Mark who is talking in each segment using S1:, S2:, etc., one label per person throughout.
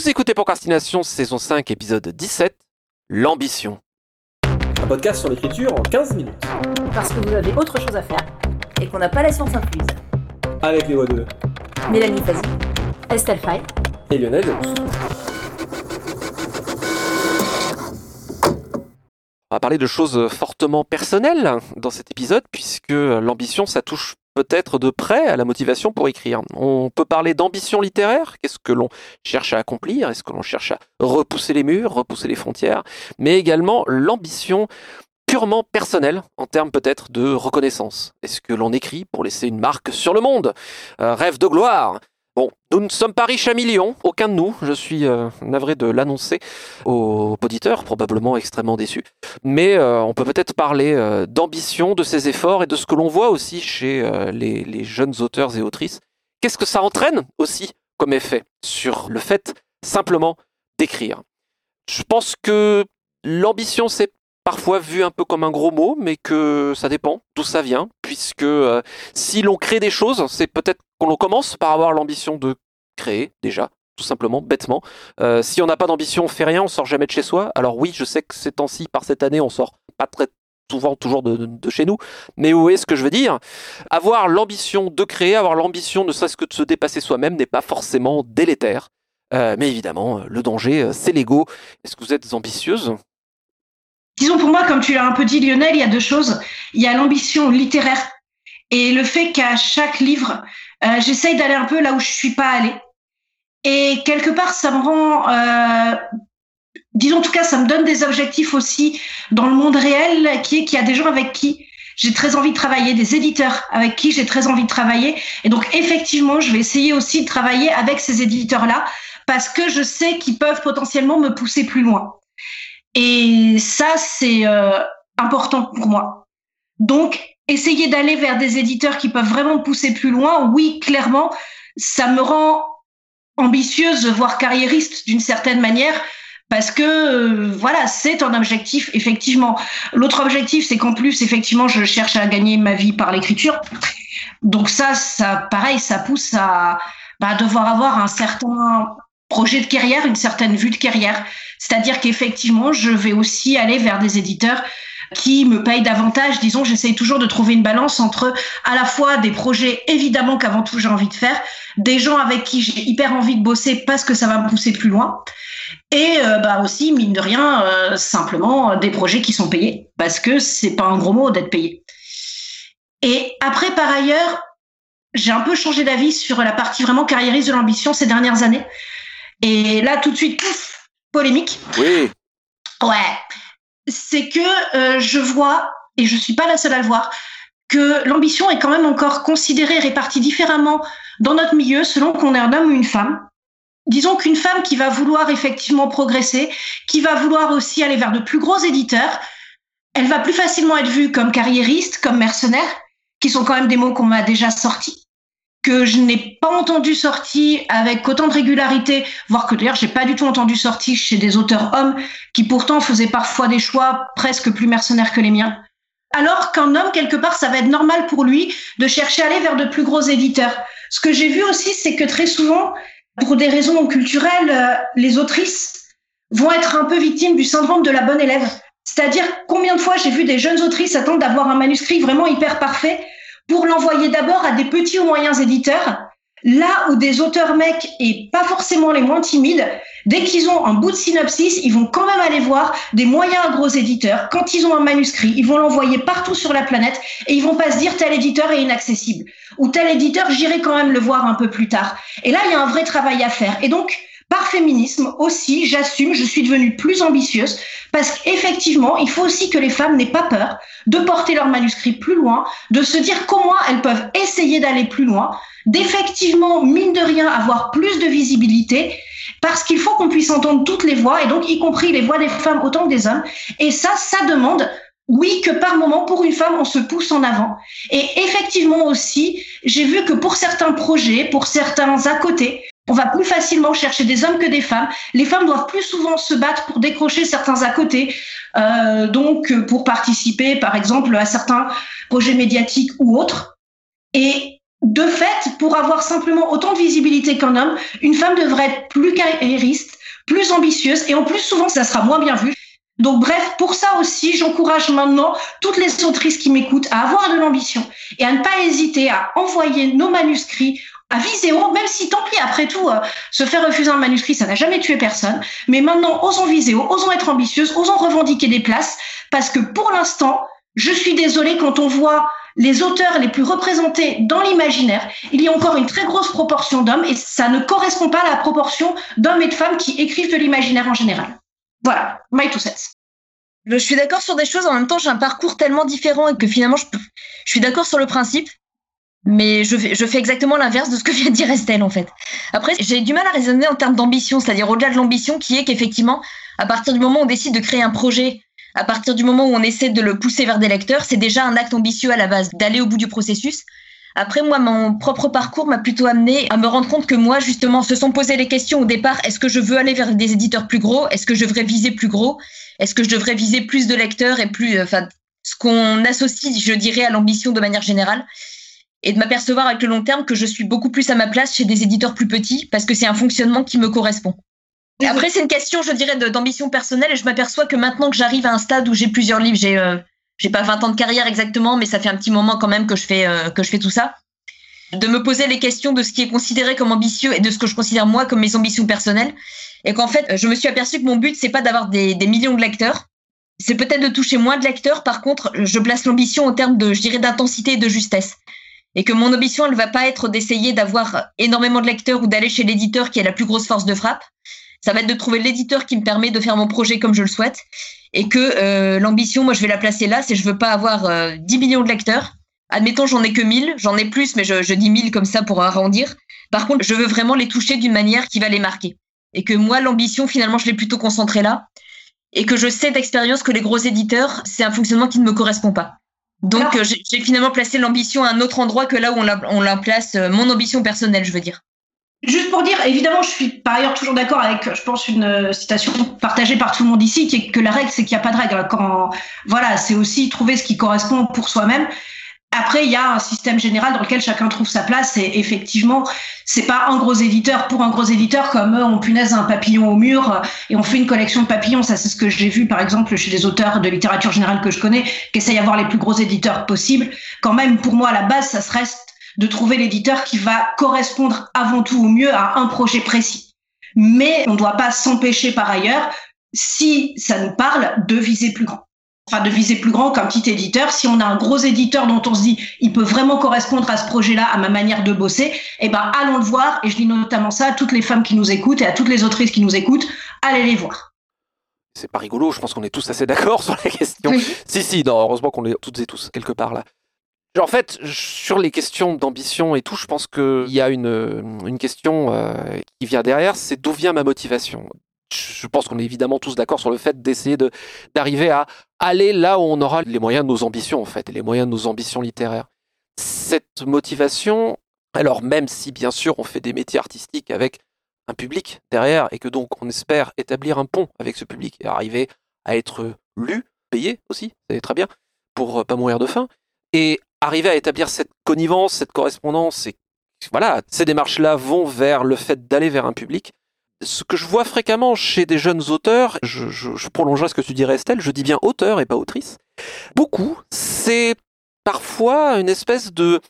S1: Vous écoutez Procrastination, saison 5, épisode 17, L'ambition.
S2: Un podcast sur l'écriture en 15 minutes.
S3: Parce que vous avez autre chose à faire et qu'on n'a pas la science infuse.
S2: Avec les voix de
S3: Mélanie Fazi, Estelle Fay
S2: et Lionel.
S1: On va parler de choses fortement personnelles dans cet épisode, puisque l'ambition, ça touche peut-être de près à la motivation pour écrire. On peut parler d'ambition littéraire, qu'est-ce que l'on cherche à accomplir, est-ce que l'on cherche à repousser les murs, repousser les frontières, mais également l'ambition purement personnelle, en termes peut-être de reconnaissance. Est-ce que l'on écrit pour laisser une marque sur le monde? Un Rêve de gloire Bon, nous ne sommes pas riches à millions, aucun de nous, je suis euh, navré de l'annoncer aux auditeurs, probablement extrêmement déçus. Mais euh, on peut peut-être parler euh, d'ambition, de ses efforts et de ce que l'on voit aussi chez les, les, jeunes auteurs et autrices. Qu'est-ce que ça entraîne aussi comme effet sur le fait simplement d'écrire? Je pense que l'ambition, c'est parfois vu un peu comme un gros mot, mais que ça dépend d'où ça vient, puisque si l'on crée des choses, c'est peut-être qu'on commence par avoir l'ambition de créer déjà, tout simplement, bêtement. Euh, si on n'a pas d'ambition, on fait rien, on sort jamais de chez soi. Alors oui, je sais que ces temps-ci, par cette année, on sort pas très souvent toujours de, chez nous. Mais où est ce que je veux dire? Avoir l'ambition de créer, avoir l'ambition ne serait-ce que de se dépasser soi-même n'est pas forcément délétère. Euh, mais évidemment, le danger, euh, c'est l'ego. Est-ce que vous êtes ambitieuse?
S4: Disons pour moi, comme tu l'as un peu dit Lionel, il y a deux choses. Il y a l'ambition littéraire et le fait qu'à chaque livre, euh, j'essaye d'aller un peu là où je suis pas allée. Et quelque part, ça me rend, euh, disons en tout cas, ça me donne des objectifs aussi dans le monde réel, qui est qu'il y a des gens avec qui j'ai très envie de travailler, des éditeurs avec qui j'ai très envie de travailler. Et donc effectivement, je vais essayer aussi de travailler avec ces éditeurs-là parce que je sais qu'ils peuvent potentiellement me pousser plus loin. Et ça, c'est euh, important pour moi. Donc, essayer d'aller vers des éditeurs qui peuvent vraiment pousser plus loin, oui, clairement, ça me rend ambitieuse, voire carriériste d'une certaine manière, parce que euh, voilà, c'est un objectif effectivement. L'autre objectif, c'est qu'en plus, effectivement, je cherche à gagner ma vie par l'écriture. Donc ça, ça, pareil, ça pousse à bah, devoir avoir un certain projet de carrière, une certaine vue de carrière. C'est-à-dire qu'effectivement, je vais aussi aller vers des éditeurs qui me payent davantage. Disons, j'essaye toujours de trouver une balance entre à la fois des projets évidemment qu'avant tout j'ai envie de faire, des gens avec qui j'ai hyper envie de bosser parce que ça va me pousser plus loin, et euh, bah aussi mine de rien euh, simplement des projets qui sont payés parce que c'est pas un gros mot d'être payé. Et après par ailleurs, j'ai un peu changé d'avis sur la partie vraiment carriériste de l'ambition ces dernières années. Et là tout de suite, pouf, polémique.
S1: Oui.
S4: Ouais c'est que euh, je vois, et je suis pas la seule à le voir, que l'ambition est quand même encore considérée, répartie différemment dans notre milieu selon qu'on est un homme ou une femme. Disons qu'une femme qui va vouloir effectivement progresser, qui va vouloir aussi aller vers de plus gros éditeurs, elle va plus facilement être vue comme carriériste, comme mercenaire, qui sont quand même des mots qu'on m'a déjà sortis que je n'ai pas entendu sortir avec autant de régularité, voire que d'ailleurs j'ai pas du tout entendu sortir chez des auteurs hommes qui pourtant faisaient parfois des choix presque plus mercenaires que les miens. Alors qu'un homme, quelque part, ça va être normal pour lui de chercher à aller vers de plus gros éditeurs. Ce que j'ai vu aussi, c'est que très souvent, pour des raisons culturelles, euh, les autrices vont être un peu victimes du syndrome de la bonne élève. C'est-à-dire combien de fois j'ai vu des jeunes autrices attendre d'avoir un manuscrit vraiment hyper parfait pour l'envoyer d'abord à des petits ou moyens éditeurs, là où des auteurs mecs et pas forcément les moins timides, dès qu'ils ont un bout de synopsis, ils vont quand même aller voir des moyens gros éditeurs. Quand ils ont un manuscrit, ils vont l'envoyer partout sur la planète et ils vont pas se dire tel éditeur est inaccessible ou tel éditeur j'irai quand même le voir un peu plus tard. Et là, il y a un vrai travail à faire. Et donc, par féminisme aussi, j'assume, je suis devenue plus ambitieuse parce qu'effectivement, il faut aussi que les femmes n'aient pas peur de porter leur manuscrit plus loin, de se dire comment elles peuvent essayer d'aller plus loin, d'effectivement, mine de rien, avoir plus de visibilité parce qu'il faut qu'on puisse entendre toutes les voix et donc y compris les voix des femmes autant que des hommes. Et ça, ça demande oui, que par moment, pour une femme, on se pousse en avant. Et effectivement aussi, j'ai vu que pour certains projets, pour certains à côté, on va plus facilement chercher des hommes que des femmes. Les femmes doivent plus souvent se battre pour décrocher certains à côté, euh, donc pour participer, par exemple, à certains projets médiatiques ou autres. Et de fait, pour avoir simplement autant de visibilité qu'un homme, une femme devrait être plus carriériste, plus ambitieuse, et en plus, souvent, ça sera moins bien vu. Donc bref, pour ça aussi, j'encourage maintenant toutes les autrices qui m'écoutent à avoir de l'ambition et à ne pas hésiter à envoyer nos manuscrits à Viséo, même si tant pis, après tout, euh, se faire refuser un manuscrit, ça n'a jamais tué personne. Mais maintenant, osons Viséo, osons être ambitieuses, osons revendiquer des places, parce que pour l'instant, je suis désolée quand on voit les auteurs les plus représentés dans l'imaginaire, il y a encore une très grosse proportion d'hommes et ça ne correspond pas à la proportion d'hommes et de femmes qui écrivent de l'imaginaire en général. Voilà, my two cents.
S5: Je suis d'accord sur des choses, en même temps j'ai un parcours tellement différent et que finalement je suis d'accord sur le principe, mais je fais, je fais exactement l'inverse de ce que vient de dire Estelle en fait. Après, j'ai du mal à raisonner en termes d'ambition, c'est-à-dire au-delà de l'ambition qui est qu'effectivement, à partir du moment où on décide de créer un projet à partir du moment où on essaie de le pousser vers des lecteurs, c'est déjà un acte ambitieux à la base, d'aller au bout du processus. Après, moi, mon propre parcours m'a plutôt amené à me rendre compte que moi, justement, se sont posé les questions au départ. Est-ce que je veux aller vers des éditeurs plus gros? Est-ce que je devrais viser plus gros? Est-ce que je devrais viser plus de lecteurs et plus, euh, enfin, ce qu'on associe, je dirais, à l'ambition de manière générale? Et de m'apercevoir avec le long terme que je suis beaucoup plus à ma place chez des éditeurs plus petits parce que c'est un fonctionnement qui me correspond. Après, c'est une question, je dirais, d'ambition personnelle et je m'aperçois que maintenant que j'arrive à un stade où j'ai plusieurs livres, j'ai euh, j'ai pas 20 ans de carrière exactement, mais ça fait un petit moment quand même que je fais euh, que je fais tout ça. De me poser les questions de ce qui est considéré comme ambitieux et de ce que je considère moi comme mes ambitions personnelles. Et qu'en fait, je me suis aperçu que mon but, c'est pas d'avoir des, des millions de lecteurs. C'est peut-être de toucher moins de lecteurs. Par contre, je place l'ambition en termes de, je dirais, d'intensité et de justesse. Et que mon ambition, elle va pas être d'essayer d'avoir énormément de lecteurs ou d'aller chez l'éditeur qui a la plus grosse force de frappe ça va être de trouver l'éditeur qui me permet de faire mon projet comme je le souhaite. Et que euh, l'ambition, moi, je vais la placer là, c'est je veux pas avoir 10 euh, millions de lecteurs. Admettons, j'en ai que 1000, j'en ai plus, mais je, je dis 1000 comme ça pour arrondir. Par contre, je veux vraiment les toucher d'une manière qui va les marquer. Et que moi, l'ambition, finalement, je l'ai plutôt concentrée là. Et que je sais d'expérience que les gros éditeurs, c'est un fonctionnement qui ne me correspond pas. Donc, euh, j'ai finalement placé l'ambition à un autre endroit que là où on la, on la place, mon ambition personnelle, je veux dire.
S4: Juste pour dire, évidemment, je suis par ailleurs toujours d'accord avec, je pense, une euh, citation partagée par tout le monde ici, qui est que la règle, c'est qu'il n'y a pas de règle. Quand, voilà, c'est aussi trouver ce qui correspond pour soi-même. Après, il y a un système général dans lequel chacun trouve sa place. Et effectivement, c'est pas un gros éditeur pour un gros éditeur comme eux, on punaise un papillon au mur et on fait une collection de papillons. Ça, c'est ce que j'ai vu, par exemple, chez les auteurs de littérature générale que je connais, qui essayent d'avoir les plus gros éditeurs possibles. Quand même, pour moi, à la base, ça se reste de trouver l'éditeur qui va correspondre avant tout au mieux à un projet précis. Mais on ne doit pas s'empêcher par ailleurs, si ça nous parle, de viser plus grand. Enfin, de viser plus grand qu'un petit éditeur. Si on a un gros éditeur dont on se dit, il peut vraiment correspondre à ce projet-là, à ma manière de bosser, eh ben, allons le voir. Et je dis notamment ça à toutes les femmes qui nous écoutent et à toutes les autrices qui nous écoutent. Allez les voir
S1: c'est pas rigolo, je pense qu'on est tous assez d'accord sur la question. Si, si, non, heureusement qu'on est toutes et tous quelque part là. En fait, sur les questions d'ambition et tout, je pense qu'il y a une, une question euh, qui vient derrière, c'est d'où vient ma motivation? Je pense qu'on est évidemment tous d'accord sur le fait d'essayer de, d'arriver à aller là où on aura les moyens de nos ambitions, en fait, et les moyens de nos ambitions littéraires. Cette motivation, alors même si bien sûr on fait des métiers artistiques avec un public derrière, et que donc on espère établir un pont avec ce public et arriver à être lu, payé aussi, c'est très bien, pour pas mourir de faim, et arriver à établir cette connivence, cette correspondance, et voilà, ces démarches-là vont vers le fait d'aller vers un public. Ce que je vois fréquemment chez des jeunes auteurs, je, prolongerai ce que tu dirais Estelle, je dis bien auteur et pas autrice, beaucoup, c'est parfois une espèce de...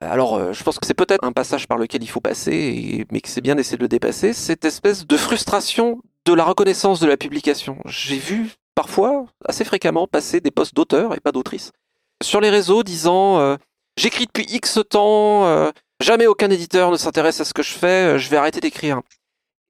S1: Alors, euh, je pense que c'est peut-être un passage par lequel il faut passer, mais que c'est bien d'essayer de le dépasser, cette espèce de frustration de la reconnaissance de la publication. J'ai vu parfois, assez fréquemment, passer des postes d'auteur et pas d'autrice sur les réseaux disant euh, j'écris depuis X temps, euh, jamais aucun éditeur ne s'intéresse à ce que je fais, je vais arrêter d'écrire.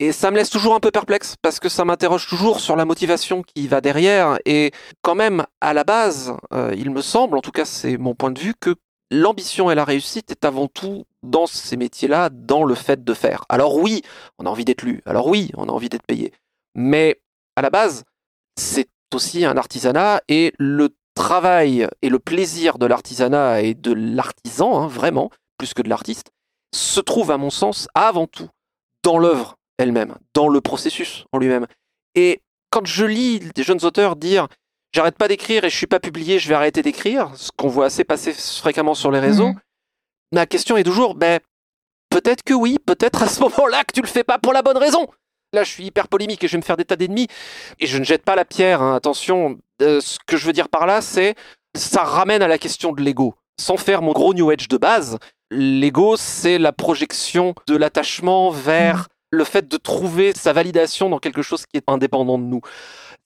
S1: Et ça me laisse toujours un peu perplexe parce que ça m'interroge toujours sur la motivation qui va derrière. Et quand même, à la base, il me semble, en tout cas c'est mon point de vue, que l'ambition et la réussite est avant tout dans ces métiers-là, dans le fait de faire. Alors oui, on a envie d'être lu. Alors oui, on a envie d'être payé. Mais à la base, c'est aussi un artisanat et le travail et le plaisir de l'artisanat et de l'artisan, hein, vraiment, plus que de l'artiste, se trouve à mon sens avant tout dans l'œuvre elle-même, dans le processus en lui-même. Et quand je lis des jeunes auteurs dire j'arrête pas d'écrire et je suis pas publié, je vais arrêter d'écrire, ce qu'on voit assez passer fréquemment sur les réseaux, mmh. ma question est toujours, ben, peut-être que oui, peut-être à ce moment-là que tu le fais pas pour la bonne raison. Là, je suis hyper polémique et je vais me faire des tas d'ennemis. Et je ne jette pas la pierre, hein, attention. Euh, ce que je veux dire par là, c'est ça ramène à la question de l'ego. Sans faire mon gros New Age de base, l'ego, c'est la projection de l'attachement vers le fait de trouver sa validation dans quelque chose qui est indépendant de nous.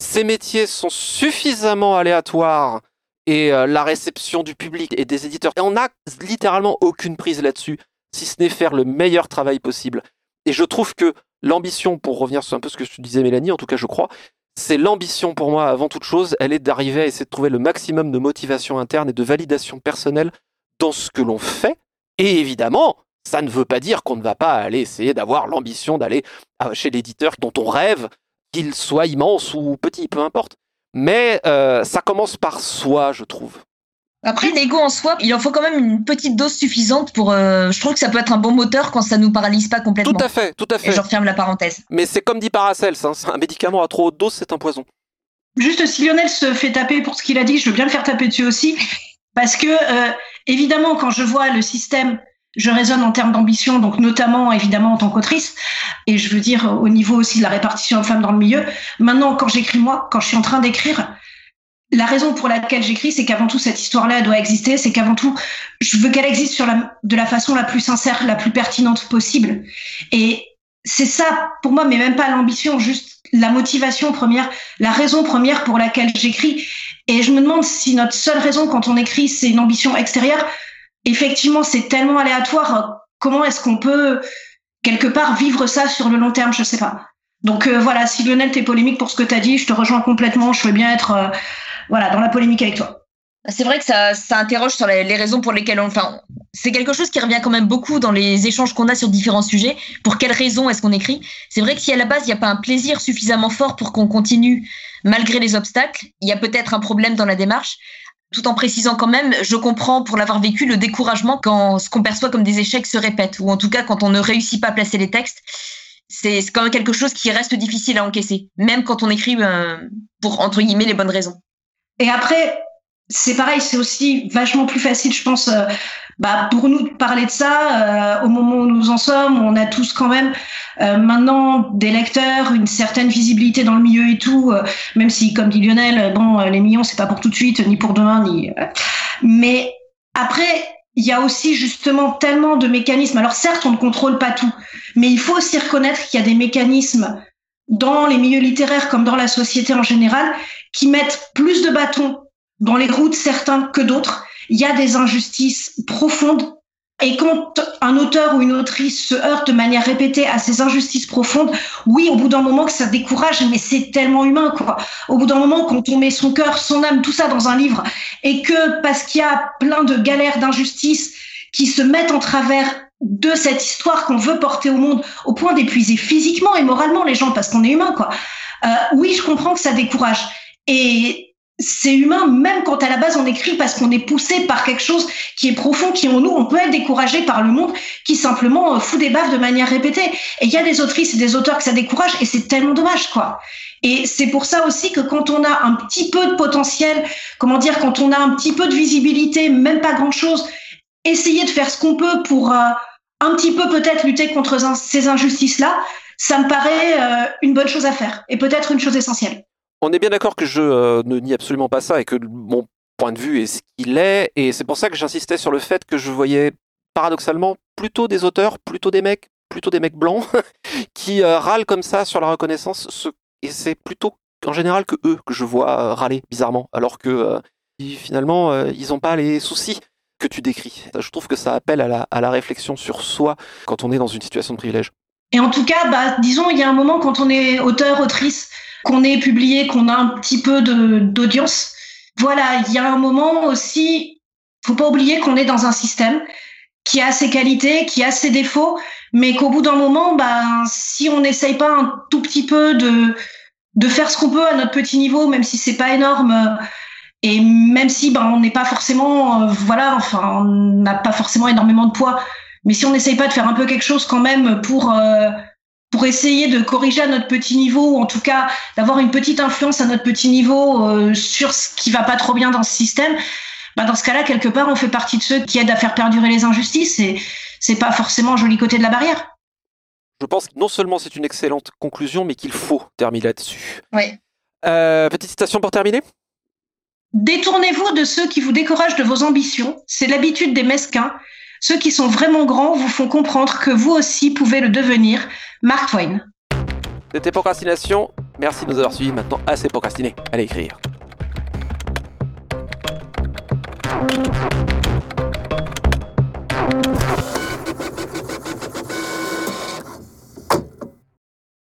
S1: Ces métiers sont suffisamment aléatoires et euh, la réception du public et des éditeurs, et on n'a littéralement aucune prise là-dessus, si ce n'est faire le meilleur travail possible. Et je trouve que l'ambition, pour revenir sur un peu ce que tu disais Mélanie, en tout cas je crois, c'est l'ambition pour moi avant toute chose, elle est d'arriver à essayer de trouver le maximum de motivation interne et de validation personnelle dans ce que l'on fait. Et évidemment, ça ne veut pas dire qu'on ne va pas aller essayer d'avoir l'ambition d'aller euh, chez l'éditeur dont on rêve, qu'il soit immense ou petit, peu importe. Mais euh, ça commence par soi, je trouve.
S5: Après, l'ego en soi, il en faut quand même une petite dose suffisante pour. Euh, je trouve que ça peut être un bon moteur quand ça nous paralyse pas complètement.
S1: Tout à fait, tout à fait.
S5: Et je referme la parenthèse.
S1: Mais c'est comme dit Paracels, hein, un médicament à trop haute dose, c'est un poison.
S4: Juste si Lionel se fait taper pour ce qu'il a dit, je veux bien le faire taper dessus aussi. Parce que, évidemment, quand je vois le système je raisonne en termes d'ambition, donc notamment évidemment en tant qu'autrice, et je veux dire au niveau aussi de la répartition de femmes dans le milieu. Maintenant, quand j'écris moi, quand je suis en train d'écrire, la raison pour laquelle j'écris, c'est qu'avant tout cette histoire-là doit exister, c'est qu'avant tout, je veux qu'elle existe sur la, de la façon la plus sincère, la plus pertinente possible. Et c'est ça pour moi, mais même pas l'ambition, juste la motivation première, la raison première pour laquelle j'écris. Et je me demande si notre seule raison quand on écrit, c'est une ambition extérieure effectivement, c'est tellement aléatoire. Comment est-ce qu'on peut quelque part vivre ça sur le long terme? Je sais pas. Donc euh, voilà, si Lionel t'es polémique pour ce que tu as dit, je te rejoins complètement. Je veux bien être euh, voilà dans la polémique avec toi.
S5: C'est vrai que ça, ça interroge sur les, raisons pour lesquelles on. Enfin, c'est quelque chose qui revient quand même beaucoup dans les échanges qu'on a sur différents sujets. Pour quelles raisons est-ce qu'on écrit? C'est vrai que si à la base il n'y a pas un plaisir suffisamment fort pour qu'on continue malgré les obstacles, il y a peut-être un problème dans la démarche tout en précisant quand même, je comprends pour l'avoir vécu le découragement quand ce qu'on perçoit comme des échecs se répète, ou en tout cas quand on ne réussit pas à placer les textes. C'est quand même quelque chose qui reste difficile à encaisser, même quand on écrit euh, pour, entre guillemets, les bonnes raisons.
S4: Et après, c'est pareil, c'est aussi vachement plus facile, je pense, euh, bah, pour nous de parler de ça euh, au moment où nous en sommes. On a tous quand même euh, maintenant des lecteurs, une certaine visibilité dans le milieu et tout. même si, comme dit Lionel, bon, les millions c'est pas pour tout de suite, ni pour demain, ni. mais après, il y a aussi justement tellement de mécanismes. Alors certes, on ne contrôle pas tout, mais il faut aussi reconnaître qu'il y a des mécanismes dans les milieux littéraires comme dans la société en général qui mettent plus de bâtons dans les roues de certains que d'autres. Il y a des injustices profondes. Et quand un auteur ou une autrice se heurte de manière répétée à ces injustices profondes, oui, au bout d'un moment que ça décourage, mais c'est tellement humain, quoi. Au bout d'un moment, quand on met son cœur, son âme, tout ça dans un livre, et que parce qu'il y a plein de galères, d'injustices qui se mettent en travers de cette histoire qu'on veut porter au monde, au point d'épuiser physiquement et moralement les gens, parce qu'on est humain, quoi. Euh, oui, je comprends que ça décourage. Et c'est humain, même quand à la base on écrit parce qu'on est poussé par quelque chose qui est profond, qui en nous, on peut être découragé par le monde qui simplement euh, fout des baffes de manière répétée. Et il y a des autrices et des auteurs que ça décourage et c'est tellement dommage, quoi. Et c'est pour ça aussi que quand on a un petit peu de potentiel, comment dire, quand on a un petit peu de visibilité, même pas grand chose, essayer de faire ce qu'on peut pour euh, un petit peu peut-être lutter contre ces injustices-là, ça me paraît euh, une bonne chose à faire et peut-être une chose essentielle
S1: on est bien d'accord que je euh, ne nie absolument pas ça et que mon point de vue est ce qu'il est. Et c'est pour ça que j'insistais sur le fait que je voyais paradoxalement plutôt des auteurs, plutôt des mecs, plutôt des mecs blancs qui euh, râlent comme ça sur la reconnaissance. Et c'est plutôt en général que eux que je vois euh, râler bizarrement, alors que finalement ils n'ont pas les soucis que tu décris. Je trouve que ça appelle à la, à la réflexion sur soi quand on est dans une situation de privilège.
S4: Et en tout cas, bah, disons, il y a un moment quand on est auteur, autrice, qu'on ait publié, qu'on a un petit peu d'audience. Voilà, il y a un moment aussi, faut pas oublier qu'on est dans un système qui a ses qualités, qui a ses défauts, mais qu'au bout d'un moment, ben, si on n'essaye pas un tout petit peu de, de faire ce qu'on peut à notre petit niveau, même si c'est pas énorme, et même si ben, on n'est pas forcément, euh, voilà, enfin, on n'a pas forcément énormément de poids, mais si on n'essaye pas de faire un peu quelque chose quand même pour euh, pour essayer de corriger à notre petit niveau, ou en tout cas d'avoir une petite influence à notre petit niveau euh, sur ce qui va pas trop bien dans ce système, bah, dans ce cas-là, quelque part, on fait partie de ceux qui aident à faire perdurer les injustices et c'est pas forcément un joli côté de la barrière.
S1: Je pense que non seulement c'est une excellente conclusion, mais qu'il faut terminer là-dessus.
S5: Oui.
S1: Euh, petite citation pour terminer
S4: Détournez-vous de ceux qui vous découragent de vos ambitions. C'est l'habitude des mesquins. Ceux qui sont vraiment grands vous font comprendre que vous aussi pouvez le devenir. Mark Twain.
S1: C'était Procrastination. Merci de nous avoir suivis. Maintenant, assez procrastiné. Allez écrire.